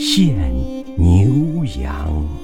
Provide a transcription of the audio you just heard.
献牛羊。